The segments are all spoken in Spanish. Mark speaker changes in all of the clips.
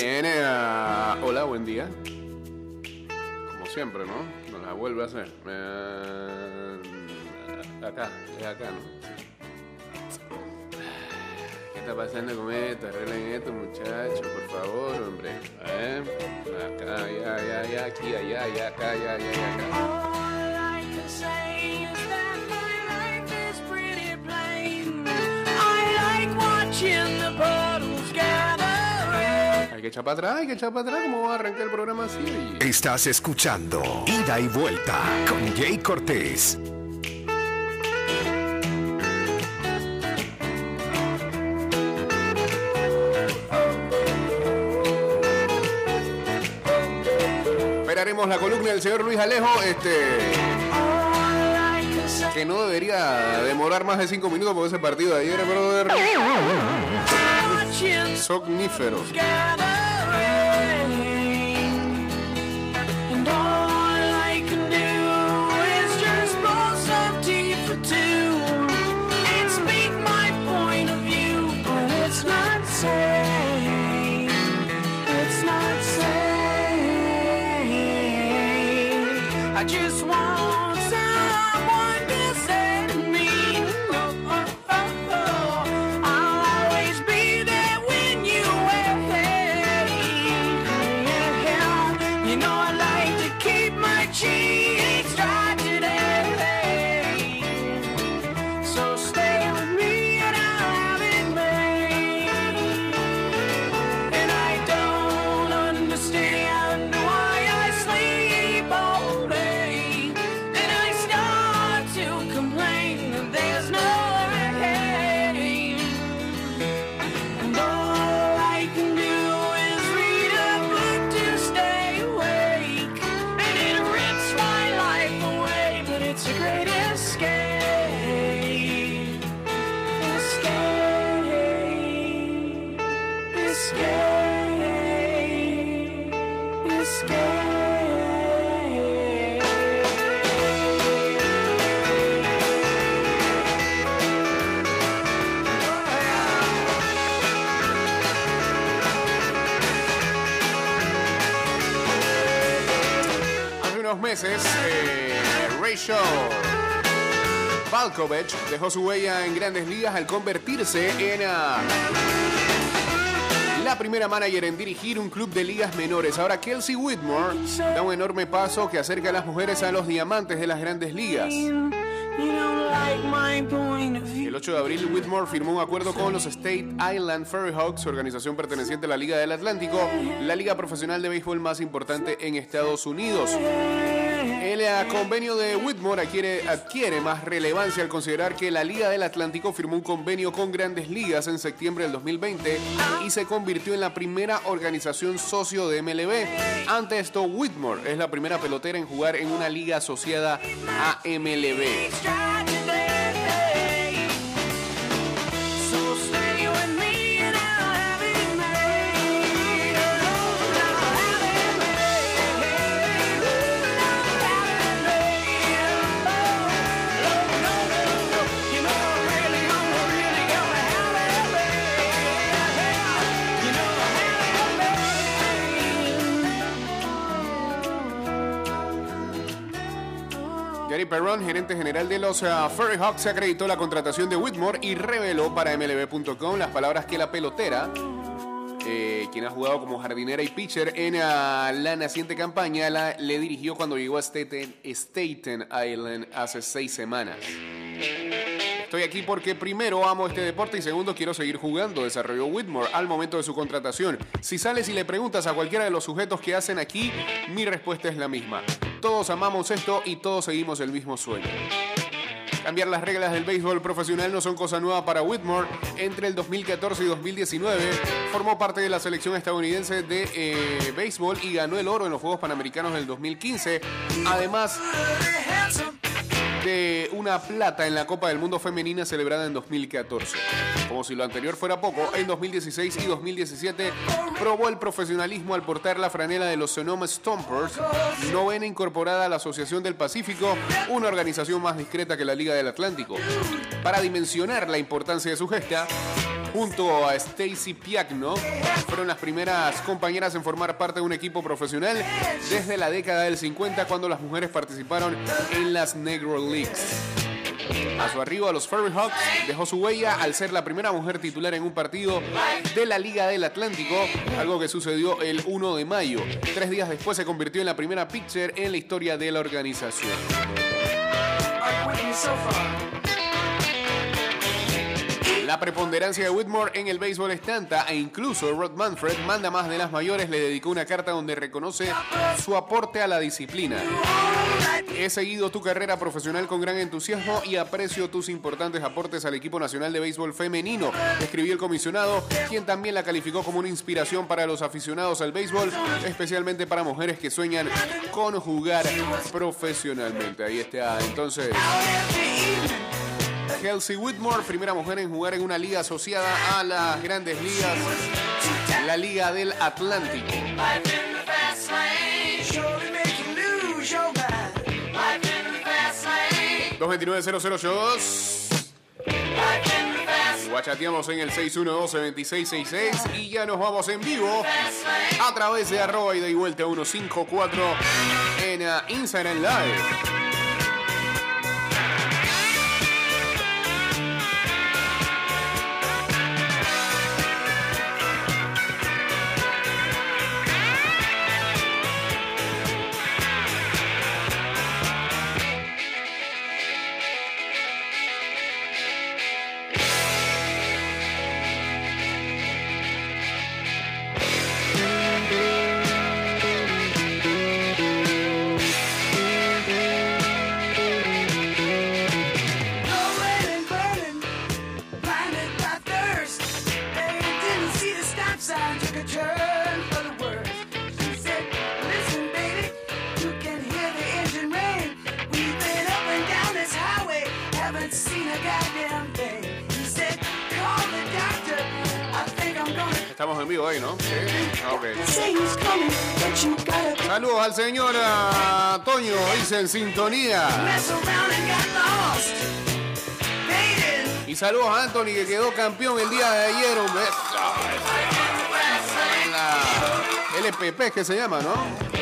Speaker 1: Bien, eh, hola, buen día. Como siempre, ¿no? Nos la vuelve a hacer. Eh, acá, es acá, ¿no? ¿Qué está pasando con esto? Arreglen esto, muchachos, por favor, hombre. ¿Eh? Acá, ya, ya, ya, aquí, allá, ya, acá, ya, ya, ya, acá. Que echar para atrás, hay que echar para atrás. ¿Cómo va a arrancar el programa así?
Speaker 2: Estás escuchando Ida y Vuelta con Jay Cortés.
Speaker 1: Esperaremos la columna del señor Luis Alejo, este, que no debería demorar más de cinco minutos por ese partido de ayer, brother. Sogníferos. Meses, eh, Rachel Balkovich dejó su huella en grandes ligas al convertirse en ah, la primera manager en dirigir un club de ligas menores. Ahora Kelsey Whitmore da un enorme paso que acerca a las mujeres a los diamantes de las grandes ligas. El 8 de abril, Whitmore firmó un acuerdo con los State Island Ferry Hawks, organización perteneciente a la Liga del Atlántico, la liga profesional de béisbol más importante en Estados Unidos. El convenio de Whitmore adquiere más relevancia al considerar que la Liga del Atlántico firmó un convenio con grandes ligas en septiembre del 2020 y se convirtió en la primera organización socio de MLB. Ante esto, Whitmore es la primera pelotera en jugar en una liga asociada a MLB. Perron, gerente general de los uh, Ferry Hawks, acreditó la contratación de Whitmore y reveló para MLB.com las palabras que la pelotera, eh, quien ha jugado como jardinera y pitcher en uh, la naciente campaña, la, le dirigió cuando llegó a Staten, Staten Island hace seis semanas. Estoy aquí porque primero amo este deporte y segundo quiero seguir jugando, desarrolló Whitmore al momento de su contratación. Si sales y le preguntas a cualquiera de los sujetos que hacen aquí, mi respuesta es la misma. Todos amamos esto y todos seguimos el mismo sueño. Cambiar las reglas del béisbol profesional no son cosa nueva para Whitmore. Entre el 2014 y 2019 formó parte de la selección estadounidense de eh, béisbol y ganó el oro en los Juegos Panamericanos del 2015. Además de plata en la Copa del Mundo Femenina celebrada en 2014. Como si lo anterior fuera poco, en 2016 y 2017 probó el profesionalismo al portar la franela de los Sonoma Stompers, novena incorporada a la Asociación del Pacífico, una organización más discreta que la Liga del Atlántico. Para dimensionar la importancia de su gesta, junto a Stacy Piagno, fueron las primeras compañeras en formar parte de un equipo profesional desde la década del 50 cuando las mujeres participaron en las Negro Leagues. A su arribo a los Furry Hawks dejó su huella al ser la primera mujer titular en un partido de la Liga del Atlántico, algo que sucedió el 1 de mayo. Tres días después se convirtió en la primera pitcher en la historia de la organización. La preponderancia de Whitmore en el béisbol es tanta e incluso Rod Manfred, manda más de las mayores, le dedicó una carta donde reconoce su aporte a la disciplina. He seguido tu carrera profesional con gran entusiasmo y aprecio tus importantes aportes al equipo nacional de béisbol femenino, escribió el comisionado, quien también la calificó como una inspiración para los aficionados al béisbol, especialmente para mujeres que sueñan con jugar profesionalmente. Ahí está, entonces. Kelsey Whitmore, primera mujer en jugar en una liga asociada a las grandes ligas, la Liga del Atlántico.
Speaker 3: Surely make you lose your mind.
Speaker 1: 229-0082. Guachateamos en el 612-2666 y ya nos vamos en vivo a través de arroba y vuelta 154 en uh, Instagram Live. Saludos al señor ah, Toño, dice en sintonía. Y saludos a Anthony que quedó campeón el día de ayer, hombre. LPP que se llama, ¿no?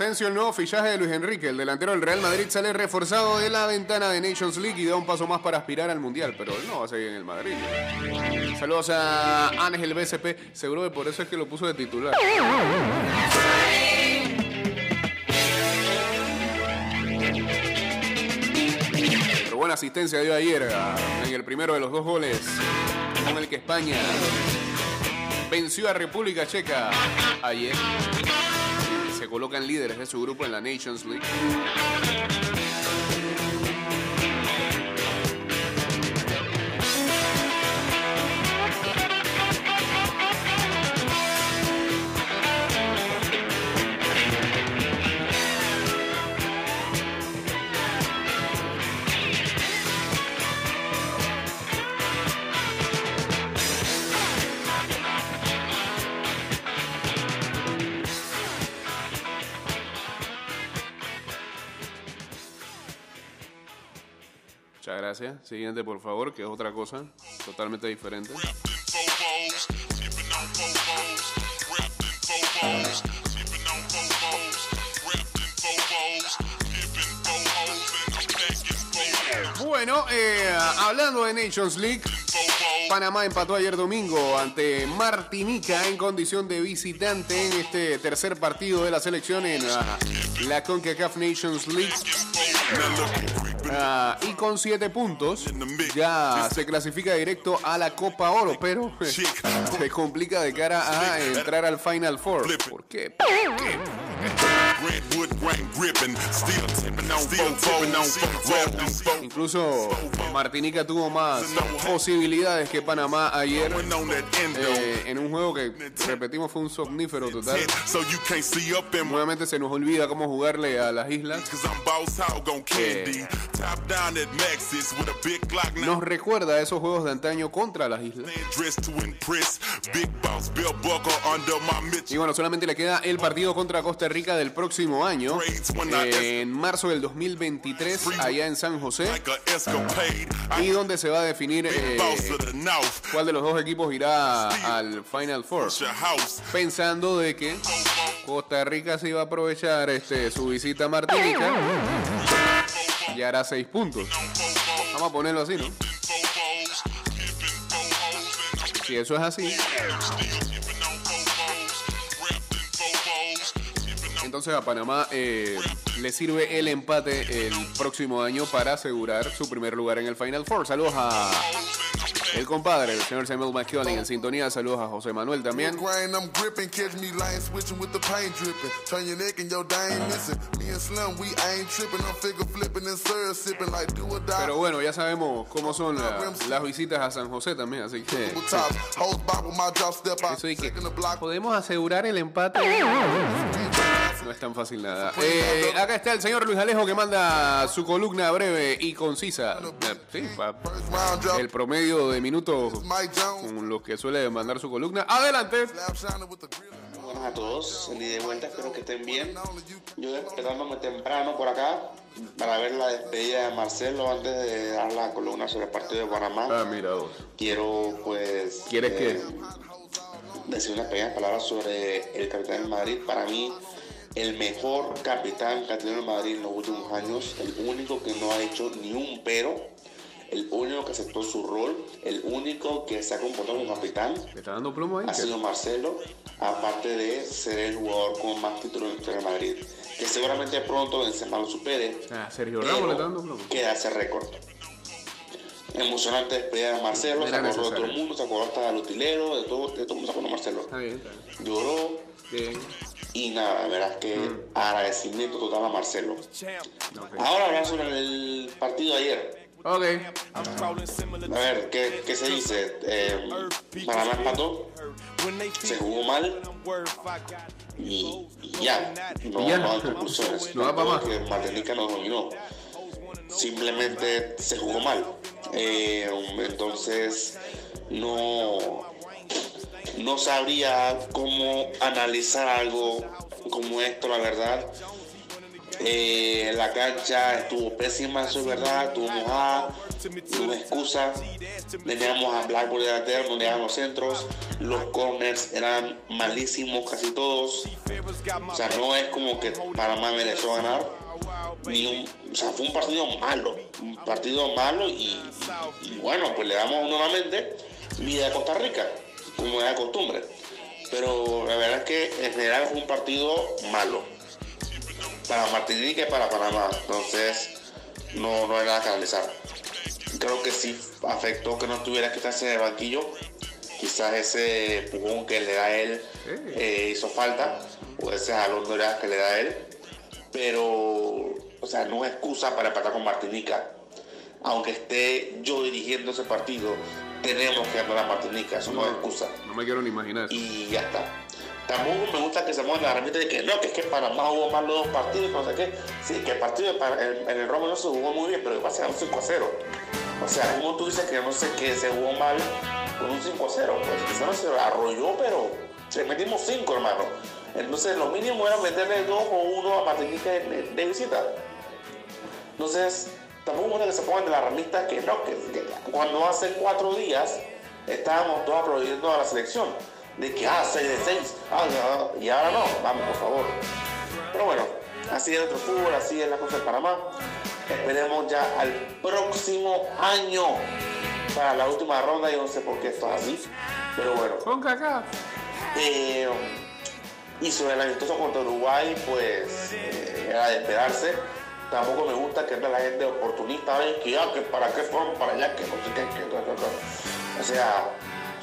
Speaker 1: Asensio, el nuevo fichaje de Luis Enrique, el delantero del Real Madrid, sale reforzado de la ventana de Nations League y da un paso más para aspirar al Mundial, pero él no va a seguir en el Madrid. Saludos a Ángel BSP, seguro que por eso es que lo puso de titular. Pero buena asistencia dio ayer ah, en el primero de los dos goles con el que España venció a República Checa ayer. Se colocan líderes de su grupo en la Nations League. Gracias. Siguiente, por favor, que es otra cosa totalmente diferente. Bueno, eh, hablando de Nations League, Panamá empató ayer domingo ante Martinica en condición de visitante en este tercer partido de la selección en ah, la CONCACAF Nations League. Ah, y con siete puntos ya se clasifica directo a la Copa Oro, pero se complica de cara a entrar al Final Four. ¿Por qué?
Speaker 4: Brentwood grain gripping, still tipping on still tipping on foes.
Speaker 1: Incluso Martinica tuvo más posibilidades que Panamá ayer eh, en un juego que, repetimos, fue un somnífero total. Nuevamente se nos olvida cómo jugarle a las islas.
Speaker 4: Now.
Speaker 1: Nos recuerda a esos juegos de antaño contra las islas. Y bueno, solamente le queda el partido contra Costa Rica del próximo año, en marzo del 2023, allá en San José, y donde se va a definir eh, cuál de los dos equipos irá al Final Four. Pensando de que Costa Rica se iba a aprovechar este, su visita a Martinica y hará seis puntos. Vamos a ponerlo así, ¿no? Si eso es así, entonces a Panamá eh, le sirve el empate el próximo año para asegurar su primer lugar en el Final Four. Saludos a el compadre, el señor Samuel McKeown en sintonía. Saludos a José Manuel también. Pero bueno, ya sabemos cómo son la- las visitas a San José también, así que eso y que podemos asegurar el empate. No es tan fácil nada. Eh, acá está el señor Luis Alejo que manda su columna breve y concisa. Eh, Sí, el promedio de minutos con los que suele mandar su columna. Adelante.
Speaker 5: Buenas a todos, ida y vuelta, espero que estén bien. Yo despertándome temprano por acá para ver la despedida de Marcelo antes de dar la columna sobre el partido de Panamá.
Speaker 1: Ah, mira vos.
Speaker 5: Quiero pues
Speaker 1: ¿Quieres qué?
Speaker 5: decir unas pequeñas palabras sobre el capitán del Madrid. Para mí, el mejor capitán que ha tenido el Madrid en los últimos años, el único que no ha hecho ni un pero, el único que aceptó su rol, el único que se ha comportado como capitán
Speaker 1: ¿Me está dando plomo ahí?
Speaker 5: ha sido Marcelo, aparte de ser el jugador con más títulos en de Madrid. Que seguramente pronto Benzema lo supere.
Speaker 1: Ah, Sergio Ramos le está dando plomo.
Speaker 5: Queda ese récord. Emocionante despedida de Marcelo, se
Speaker 1: Era
Speaker 5: acordó de todo el mundo, se acordó hasta del utilero, de todo, de todo el mundo se acordó de Marcelo.
Speaker 1: Está bien, está bien.
Speaker 5: Lloró
Speaker 1: Bien.
Speaker 5: Y nada, la verdad es que
Speaker 1: Mm.
Speaker 5: agradecimiento total a Marcelo. Ahora hablar sobre el partido de ayer.
Speaker 1: Ok.
Speaker 5: A ver, ¿qué, qué se dice? Eh, Panamá empató, se jugó mal y, y ya. No,
Speaker 1: Y ya.
Speaker 5: no hay conclusiones.
Speaker 1: No da pa' más.
Speaker 5: Que Martinica nos dominó. Simplemente se jugó mal. Eh, entonces, no, no sabría cómo analizar algo como esto, la verdad. Eh, la cancha estuvo pésima, eso es verdad, estuvo mojada, no excusa. Teníamos a Blackburn delantero, no llegaban los centros, los corners eran malísimos casi todos. O sea, no es como que Panamá mereció ganar. Ni un, o sea, fue un partido malo, un partido malo y, y bueno, pues le damos nuevamente vida a Costa Rica, como es de costumbre. Pero la verdad es que en general fue un partido malo para Martinica y para Panamá. Entonces, no, no hay nada que analizar. Creo que sí afectó que no tuviera que estarse en el banquillo. Quizás ese empujón que le da a él eh, hizo falta, o ese jalón de orejas que le da a él. Pero, o sea, no es excusa para empatar con Martinica. Aunque esté yo dirigiendo ese partido, tenemos que ganar a Martinica. Eso no, es excusa
Speaker 1: No me quiero ni imaginar eso.
Speaker 5: y ya está. Tampoco me gusta que se mueva la herramienta de que no, que es que Panamá jugó mal los dos partidos, no sé qué. Sí, que el partido en, el Roma no se jugó muy bien, pero que pasaron 5 a 0. O sea, como tú dices que no sé qué se jugó mal con un 5 a 0, pues quizás no se arrolló, pero se metimos 5, hermano. Entonces, lo mínimo era meterle 2 o 1 a Martinica de visita. Entonces, tampoco me gusta que se pongan de la ramita que no, que, que cuando hace cuatro días estábamos todos aplaudiendo a la selección. De que, ah, 6 de 6, ah, y ahora no, vamos, por favor. Pero bueno, así es nuestro fútbol, así es la cosa de Panamá. Esperemos ya al próximo año para la última ronda. Yo no sé por qué esto es así, pero bueno.
Speaker 1: Con caca.
Speaker 5: Eh, y sobre el amistoso contra Uruguay, pues eh, era de esperarse. Tampoco me gusta que la gente oportunista, ¿ves? que ya, que para qué fueron para allá, que no sé qué, que, que, que. O sea,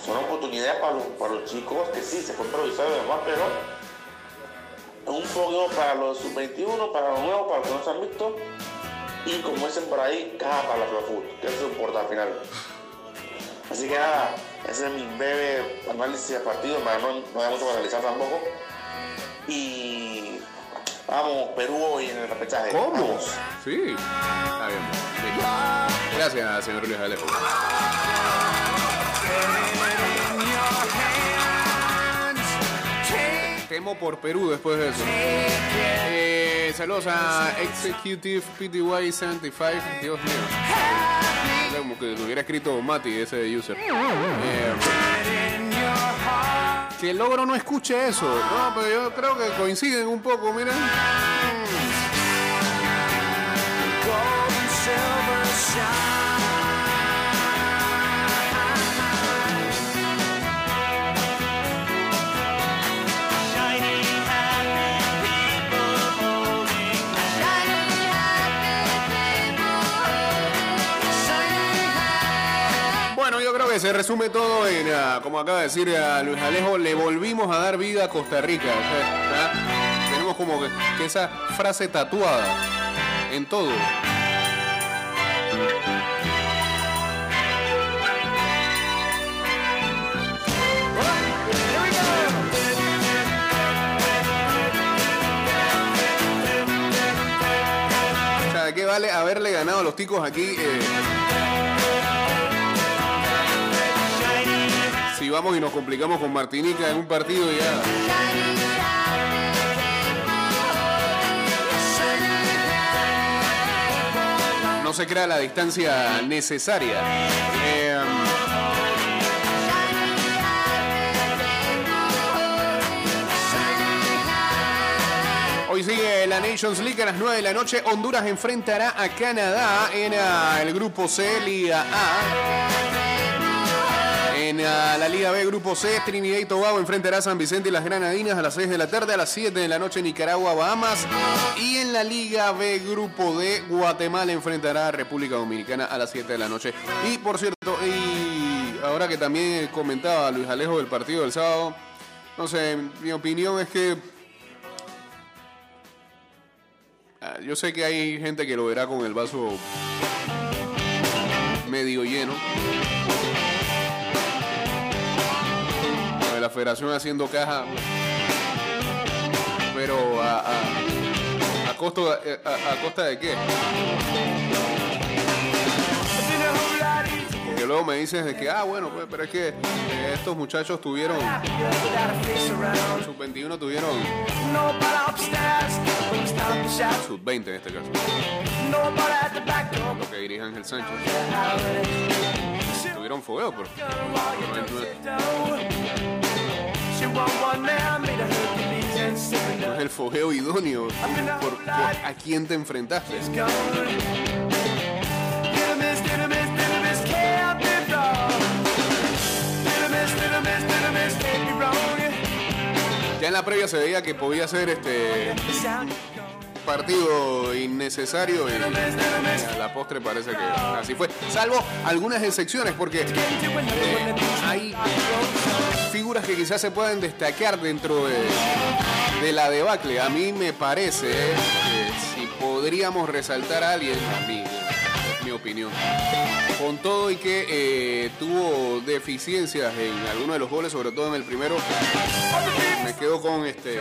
Speaker 5: son oportunidades para los, para los chicos que sí, se fue improvisado y demás, pero un fogueo para los sub-21, para los nuevos, para los que no se han visto. Y como dicen por ahí, caja para la Pro que eso importa al final. Así que ese es mi breve análisis de partido, para no, no hay mucho para analizar tampoco. Y vamos, Perú hoy en el repechaje.
Speaker 1: ¿Cómo?
Speaker 5: Vamos.
Speaker 1: Sí. Está bien. sí. Gracias, señor Luis Alejo. Temo por Perú después de eso. Eh, saludos a Executive PTY 75. Dios mío. Como que lo hubiera escrito Mati, ese user. Eh, que el logro no escuche eso. No, pero yo creo que coinciden un poco, miren. Que se resume todo en, ah, como acaba de decir a Luis Alejo, le volvimos a dar vida a Costa Rica. Tenemos como que, esa frase tatuada en todo. O sea, ¿de qué vale haberle ganado a los ticos aquí? eh, si vamos y nos complicamos con Martinica en un partido ya. No se crea la distancia necesaria. Eh, Hoy sigue la Nations League a las 9 de la noche. Honduras enfrentará a Canadá en ah, el grupo C, Liga A. En la Liga B, Grupo C, Trinidad y Tobago enfrentará a San Vicente y las Granadinas a las 6 de la tarde, a las 7 de la noche Nicaragua, Bahamas. Y en la Liga B, Grupo D, Guatemala enfrentará a República Dominicana a las 7 de la noche. Y por cierto, y ahora que también comentaba Luis Alejo del partido del sábado, no sé, mi opinión es que ah, yo sé que hay gente que lo verá con el vaso medio lleno. Federación haciendo caja, pero a, a, costo, a, a- costa de qué? Porque luego me dices de que, ah, bueno, pues, pero es que eh, estos muchachos tuvieron, sub 21 tuvieron sub 20 en este caso, lo que dirige Ángel Sánchez. Tuvieron fuego, pero no es, el fogueo idóneo por a quién te enfrentaste. Ya en la previa se veía que podía ser este partido innecesario y la postre parece que así fue. Salvo algunas excepciones porque eh, hay figuras que quizás se pueden destacar dentro de, la debacle. A mí me parece eh, que si podríamos resaltar a alguien, a mí, mi opinión, con todo y que eh, tuvo deficiencias en algunos de los goles, sobre todo en el primero, me quedo con este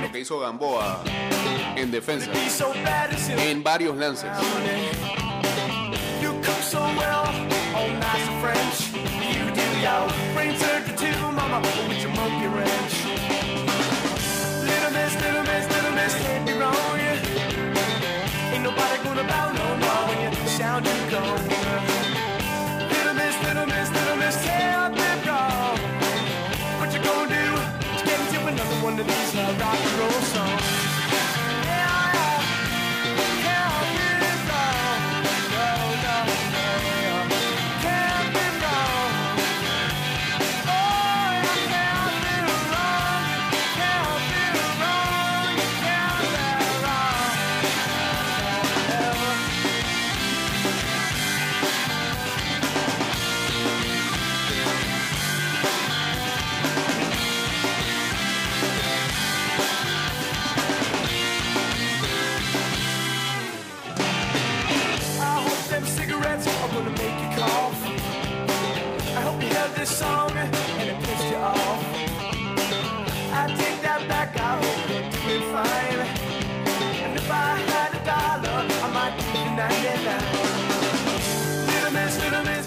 Speaker 1: lo que hizo Gamboa en defensa, en varios lances.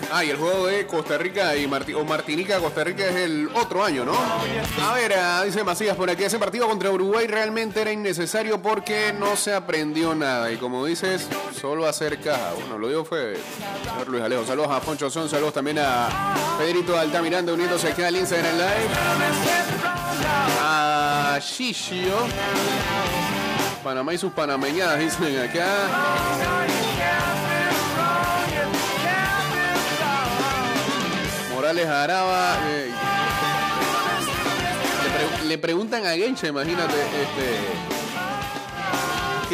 Speaker 1: Ah, y el juego de Costa Rica y Marti- o Martinica, Costa Rica es el otro año, ¿no? A ver, ah, dice Macías por aquí, ese partido contra Uruguay realmente era innecesario porque no se aprendió nada. Y como dices, solo hacer caja. Bueno, lo digo fue Luis Alejo. Saludos a Poncho Son, saludos también a Pedrito Altamiranda uniéndose aquí al Instagram Live. A Shishio. Panamá y sus panameñadas dicen acá. Morales Araba. eh, le, pre- le preguntan a Geisha, imagínate, este.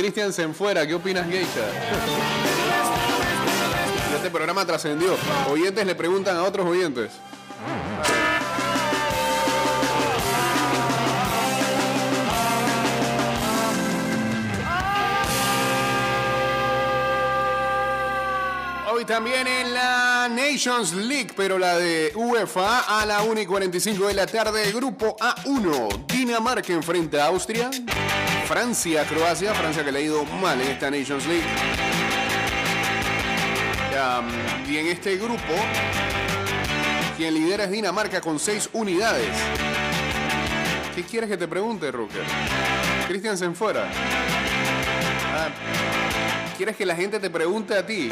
Speaker 1: Cristian Senfuera, ¿qué opinas, Geisha? Este programa trascendió. Oyentes le preguntan a otros oyentes. Hoy también en la Nations League, pero la de UEFA a la 1 y 45 de la tarde, grupo A1. Dinamarca enfrenta a Austria. Francia, Croacia. Francia que le ha ido mal en esta Nations League. Y en este grupo, quien lidera es Dinamarca con 6 unidades. ¿Qué quieres que te pregunte, Rucker? Cristian Senfuera. ¿Quieres que la gente te pregunte a ti?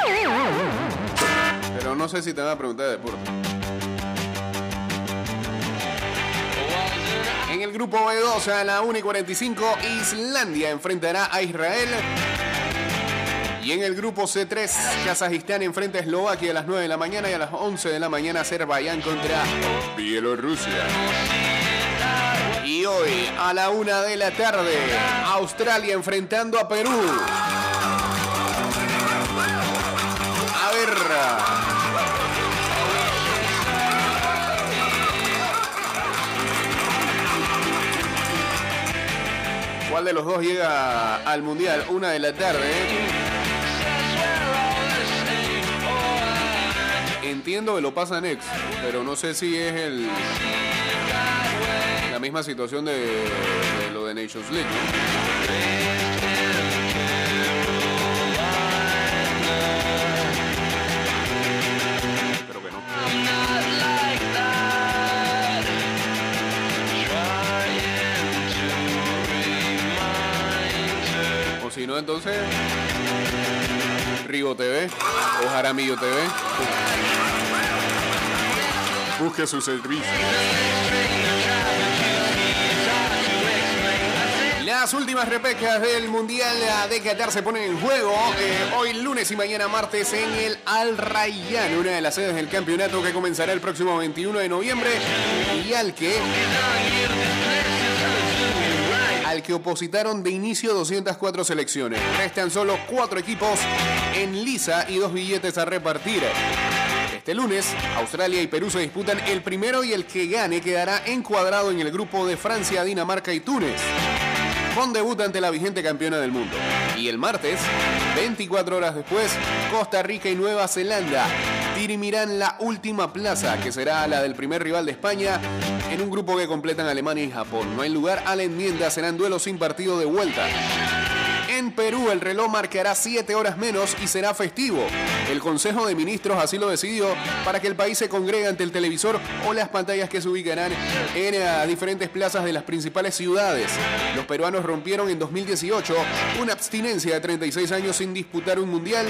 Speaker 1: Pero no sé si te van a preguntar de deporte. En el grupo B2 a la 1 y 45, Islandia enfrentará a Israel. Y en el grupo C3, Kazajistán enfrenta a Eslovaquia a las 9 de la mañana y a las 11 de la mañana Azerbaiyán contra Bielorrusia. Y hoy a la 1 de la tarde, Australia enfrentando a Perú. ¿Cuál de los dos llega al mundial? Una de la tarde. Entiendo que lo pasa Next, pero no sé si es el la misma situación de, de lo de Nations League. ¿no? No, entonces. Rigo TV o Jaramillo TV. Busque su servicio. Las últimas repescas del Mundial de Qatar se ponen en juego eh, hoy lunes y mañana martes en el Al Rayyan, una de las sedes del campeonato que comenzará el próximo 21 de noviembre y al que al que opositaron de inicio 204 selecciones. Restan solo cuatro equipos en lisa y dos billetes a repartir. Este lunes, Australia y Perú se disputan el primero y el que gane quedará encuadrado en el grupo de Francia, Dinamarca y Túnez con debut ante la vigente campeona del mundo. Y el martes, 24 horas después, Costa Rica y Nueva Zelanda dirimirán la última plaza, que será la del primer rival de España, en un grupo que completan Alemania y Japón. No hay lugar a la enmienda, serán duelos sin partido de vuelta. En Perú el reloj marcará 7 horas menos y será festivo. El Consejo de Ministros así lo decidió para que el país se congregue ante el televisor o las pantallas que se ubicarán en eh, diferentes plazas de las principales ciudades. Los peruanos rompieron en 2018 una abstinencia de 36 años sin disputar un mundial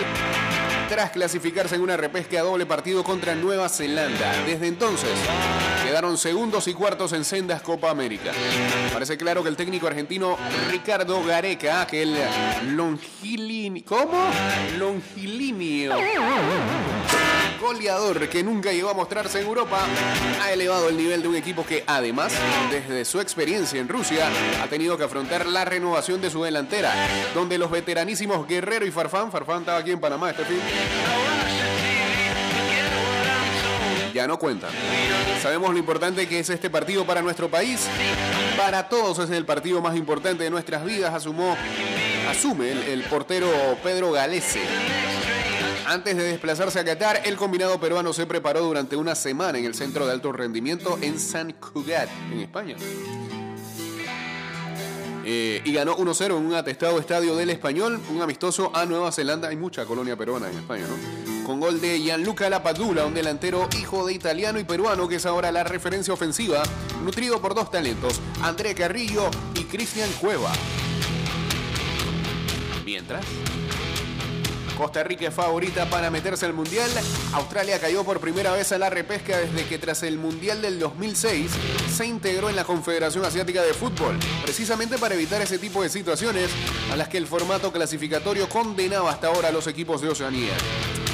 Speaker 1: tras clasificarse en una repesca a doble partido contra Nueva Zelanda. Desde entonces quedaron segundos y cuartos en sendas Copa América. Parece claro que el técnico argentino Ricardo Gareca, que el longilini, ¿cómo? Goleador que nunca llegó a mostrarse en Europa, ha elevado el nivel de un equipo que además, desde su experiencia en Rusia, ha tenido que afrontar la renovación de su delantera, donde los veteranísimos Guerrero y Farfán, Farfán estaba aquí en Panamá este fin, ya no cuentan. Sabemos lo importante que es este partido para nuestro país. Para todos es el partido más importante de nuestras vidas, asumó, asume el, el portero Pedro Galese. Antes de desplazarse a Qatar, el combinado peruano se preparó durante una semana en el centro de alto rendimiento en San Cugat, en España. Eh, y ganó 1-0 en un atestado estadio del Español, un amistoso a Nueva Zelanda. Hay mucha colonia peruana en España, ¿no? Con gol de Gianluca Lapadula, un delantero hijo de italiano y peruano que es ahora la referencia ofensiva, nutrido por dos talentos, André Carrillo y Cristian Cueva. Mientras, Costa Rica es favorita para meterse al Mundial. Australia cayó por primera vez a la repesca desde que tras el Mundial del 2006 se integró en la Confederación Asiática de Fútbol, precisamente para evitar ese tipo de situaciones a las que el formato clasificatorio condenaba hasta ahora a los equipos de Oceanía.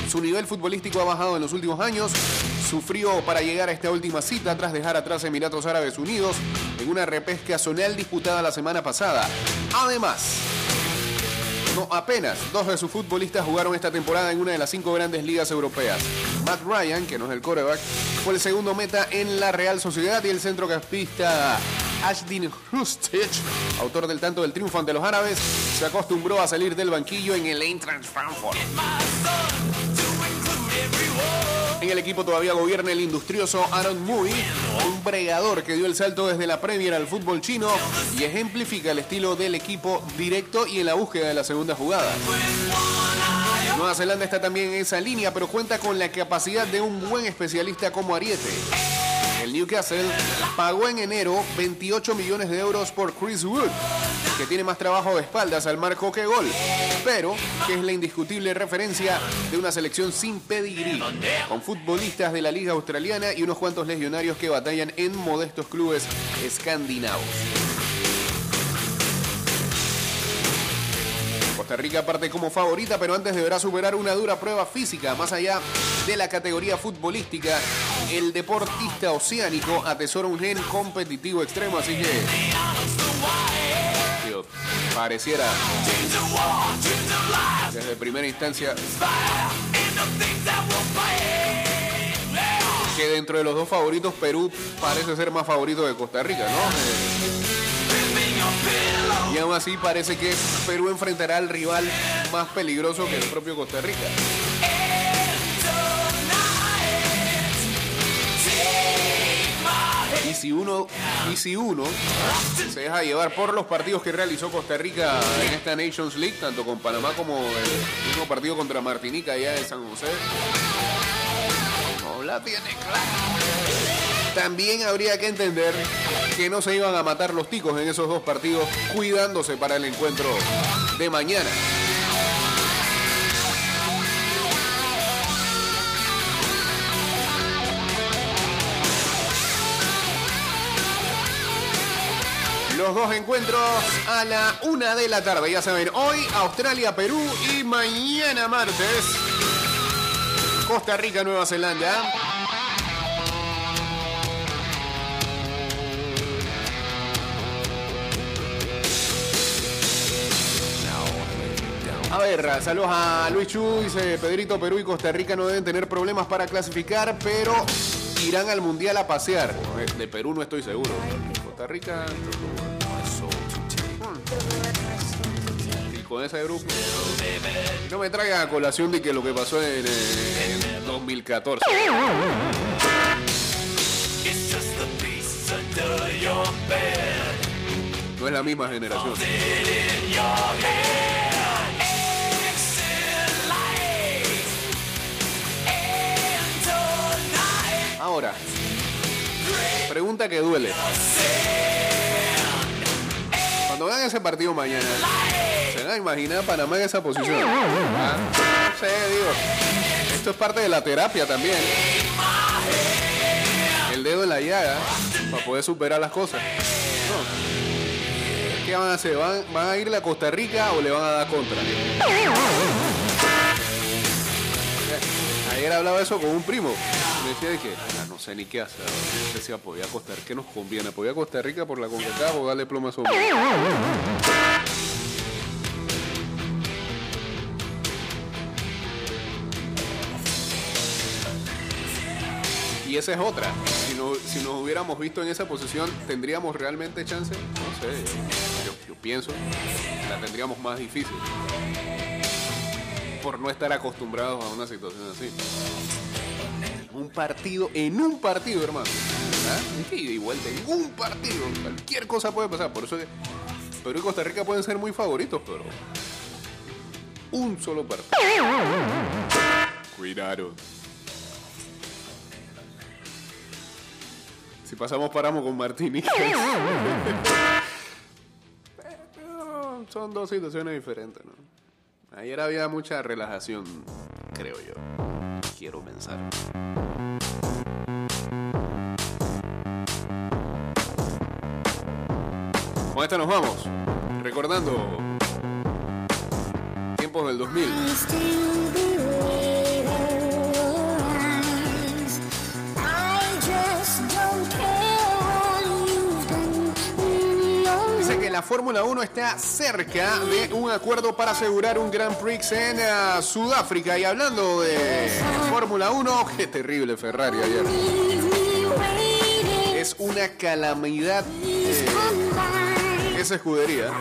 Speaker 1: Su nivel futbolístico ha bajado en los últimos años, sufrió para llegar a esta última cita tras dejar atrás Emiratos Árabes Unidos en una repesca zonal disputada la semana pasada. Además, no, apenas dos de sus futbolistas jugaron esta temporada en una de las cinco grandes ligas europeas. Matt Ryan, que no es el quarterback, fue el segundo meta en la Real Sociedad y el centrocampista Ashdin Hrustic, autor del tanto del triunfo ante los árabes, se acostumbró a salir del banquillo en el Eintracht Frankfurt. En el equipo todavía gobierna el industrioso Aaron Mui, un bregador que dio el salto desde la Premier al fútbol chino y ejemplifica el estilo del equipo directo y en la búsqueda de la segunda jugada. Nueva Zelanda está también en esa línea, pero cuenta con la capacidad de un buen especialista como Ariete. El Newcastle pagó en enero 28 millones de euros por Chris Wood, que tiene más trabajo de espaldas al marco que gol, pero que es la indiscutible referencia de una selección sin pedigrí, con futbolistas de la liga australiana y unos cuantos legionarios que batallan en modestos clubes escandinavos. Costa Rica parte como favorita, pero antes deberá superar una dura prueba física. Más allá de la categoría futbolística, el deportista oceánico atesora un gen competitivo extremo, así que pareciera desde primera instancia que dentro de los dos favoritos Perú parece ser más favorito de Costa Rica, ¿no? Y aún así parece que Perú enfrentará al rival más peligroso que el propio Costa Rica. Y si uno, y si uno se deja llevar por los partidos que realizó Costa Rica en esta Nations League, tanto con Panamá como el mismo partido contra Martinica allá de San José, no la tiene clara. También habría que entender que no se iban a matar los ticos en esos dos partidos, cuidándose para el encuentro de mañana. Los dos encuentros a la una de la tarde, ya saben, hoy Australia, Perú y mañana martes Costa Rica, Nueva Zelanda. A ver, saludos a Luis Chu, dice Pedrito, Perú y Costa Rica no deben tener problemas para clasificar, pero irán al Mundial a pasear. De, de Perú no estoy seguro. Costa Rica... Y con ese grupo... No me traigan a colación de que lo que pasó en, eh, en 2014. No es la misma generación. Ahora, pregunta que duele. Cuando vean ese partido mañana, ¿se van a imaginar a Panamá en esa posición? Ah, no. Esto es parte de la terapia también. El dedo en la llaga para poder superar las cosas. No. ¿Qué van a hacer? ¿Van, van a irle a Costa Rica o le van a dar contra? Ayer hablaba eso con un primo. Decía de que "Ah, no sé ni qué hacer. Decía, apoyar a Costa Rica. ¿Qué nos conviene? ¿Apoyar a Costa Rica por la CONCACAF o darle a su Y esa es otra. Si, no- si nos hubiéramos visto en esa posición, ¿tendríamos realmente chance? No sé. Yo pienso la tendríamos más difícil. por no estar acostumbrados a una situación así. Un partido, en un partido, hermano. ¿Ah? Es que vuelta, en un partido. Cualquier cosa puede pasar. Por eso Perú y Costa Rica pueden ser muy favoritos, pero. Un solo partido. Cuidado. Si pasamos, paramos con. Pero son dos situaciones diferentes, ¿no? Ayer había mucha relajación, creo yo. Quiero pensar. Con esta nos vamos. Recordando tiempos del 2000. La Fórmula 1 está cerca de un acuerdo para asegurar un Grand Prix en eh, Sudáfrica. Y hablando de Fórmula 1, qué terrible Ferrari ayer. Es una calamidad eh, esa escudería.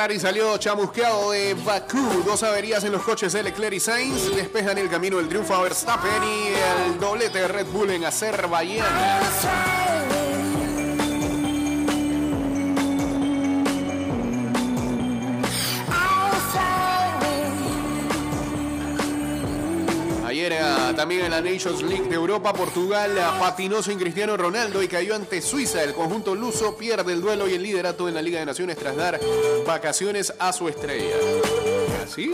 Speaker 1: Ferrari salió chamusqueado de Bakú. Dos averías en los coches de Leclerc y Sainz despejan el camino del triunfo a Verstappen y el doblete de Red Bull en Azerbaiyán. También en la Nations League de Europa, Portugal ah, patinó sin Cristiano Ronaldo y cayó ante Suiza. El conjunto luso pierde el duelo y el liderato en la Liga de Naciones tras dar vacaciones a su estrella. Así.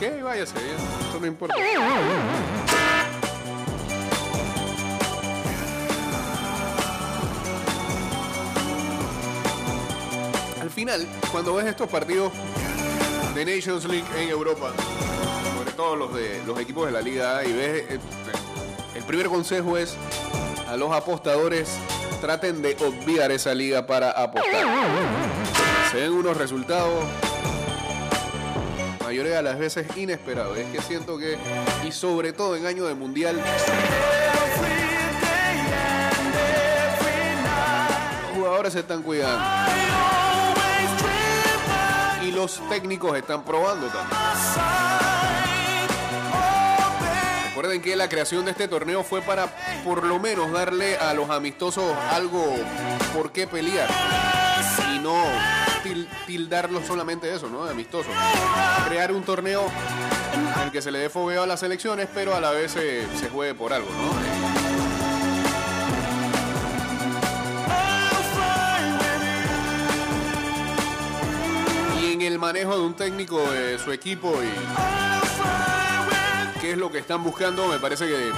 Speaker 1: ¿Qué? Váyase, ya. eso no importa. Al final, cuando ves estos partidos de Nations League en Europa, sobre todo los de los equipos de la Liga A, y ves, eh, el primer consejo es a los apostadores traten de obviar esa liga para apostar. Se ven unos resultados mayoría de las veces inesperados. Es que siento que, y sobre todo en año de mundial, los jugadores se están cuidando. Y los técnicos están probando también. Recuerden que la creación de este torneo fue para por lo menos darle a los amistosos algo por qué pelear. Y no til- tildarlos solamente eso, ¿no? De amistosos. Crear un torneo en el que se le dé fogueo a las elecciones, pero a la vez se juegue por algo, ¿no? Y en el manejo de un técnico de su equipo y es lo que están buscando, me parece que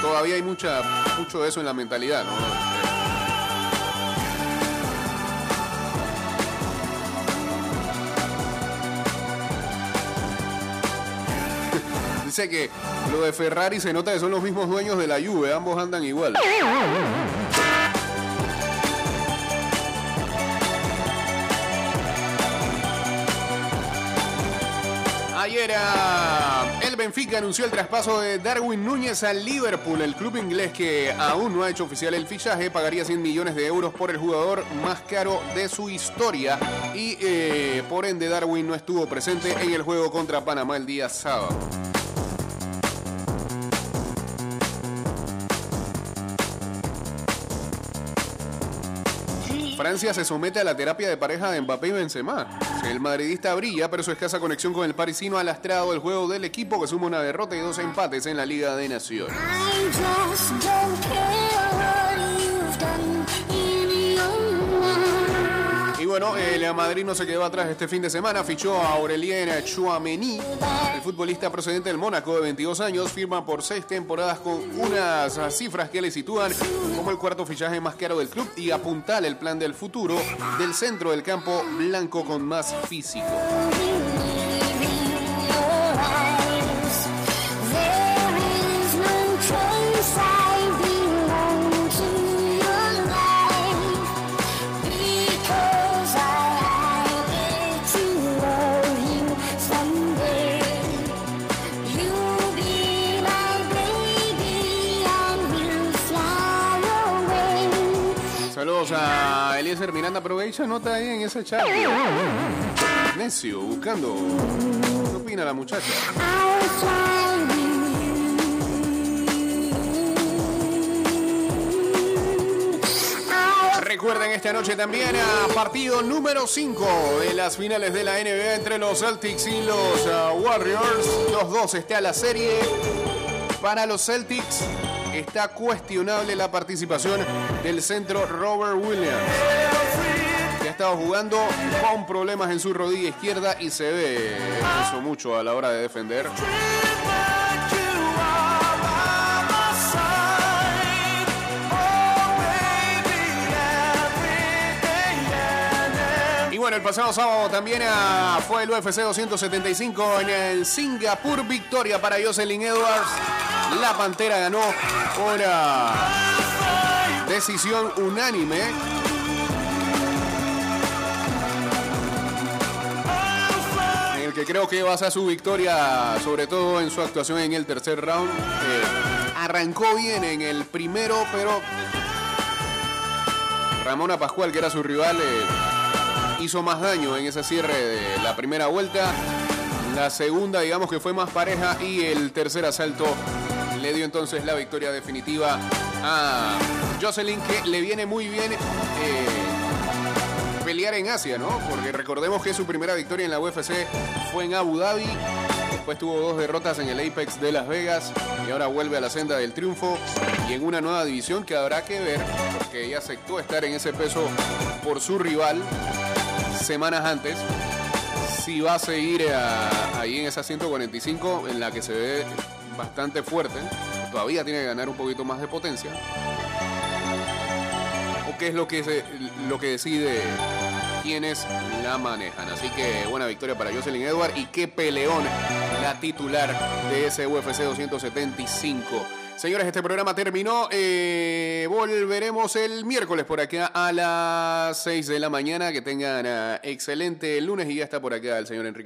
Speaker 1: todavía hay mucha, mucho de eso en la mentalidad. Dice que lo de Ferrari se nota que son los mismos dueños de la Juve, ambos andan igual. Ayer ah, Benfica anunció el traspaso de Darwin Núñez al Liverpool. El club inglés que aún no ha hecho oficial el fichaje pagaría 100 millones de euros por el jugador más caro de su historia y eh, por ende Darwin no estuvo presente en el juego contra Panamá el día sábado. Francia se somete a la terapia de pareja de Mbappé y Benzema. El madridista brilla, pero su escasa conexión con el parisino ha lastrado el juego del equipo que suma una derrota y dos empates en la Liga de Naciones. Bueno, el Madrid no se quedó atrás este fin de semana, fichó a Aurelien Chouameni, el futbolista procedente del Mónaco de 22 años, firma por seis temporadas con unas cifras que le sitúan como el cuarto fichaje más caro del club y apuntala el plan del futuro del centro del campo blanco con más físico. Saludos a Eliezer Miranda. Aprovecha nota ahí en ese chat. Necio, buscando. ¿Qué opina la muchacha? Recuerden esta noche también a partido número 5 de las finales de la NBA entre los Celtics y los ah, Warriors. Los dos está la serie. Para los Celtics está cuestionable la participación del centro Robert Williams. Que ha estado jugando con problemas en su rodilla izquierda y se ve eso mucho a la hora de defender. Bueno, el pasado sábado también ah, fue el UFC 275 en el Singapur. Victoria para Jocelyn Edwards. La Pantera ganó por decisión unánime. En el que creo que basa su victoria, sobre todo en su actuación en el tercer round. Eh, arrancó bien en el primero, pero Ramona Pascual, que era su rival, eh, hizo más daño en ese cierre de la primera vuelta. La segunda, digamos que fue más pareja y el tercer asalto le dio entonces la victoria definitiva a Jocelyn, que le viene muy bien eh, pelear en Asia, ¿no? Porque recordemos que su primera victoria en la UFC fue en Abu Dhabi. Después tuvo dos derrotas en el Apex de Las Vegas y ahora vuelve a la senda del triunfo y en una nueva división que habrá que ver porque ella aceptó estar en ese peso por su rival semanas antes. Si va a seguir a- ahí en esa 145 en la que se ve bastante fuerte, todavía tiene que ganar un poquito más de potencia. O qué es lo que, se- lo que decide quienes la manejan. Así que buena victoria para Jocelyn Edward y qué peleón la titular de ese UFC 275. Señores, este programa terminó. Eh, volveremos el miércoles por acá a las 6 de la mañana. Que tengan ah, excelente lunes y ya está por acá el señor Enrique.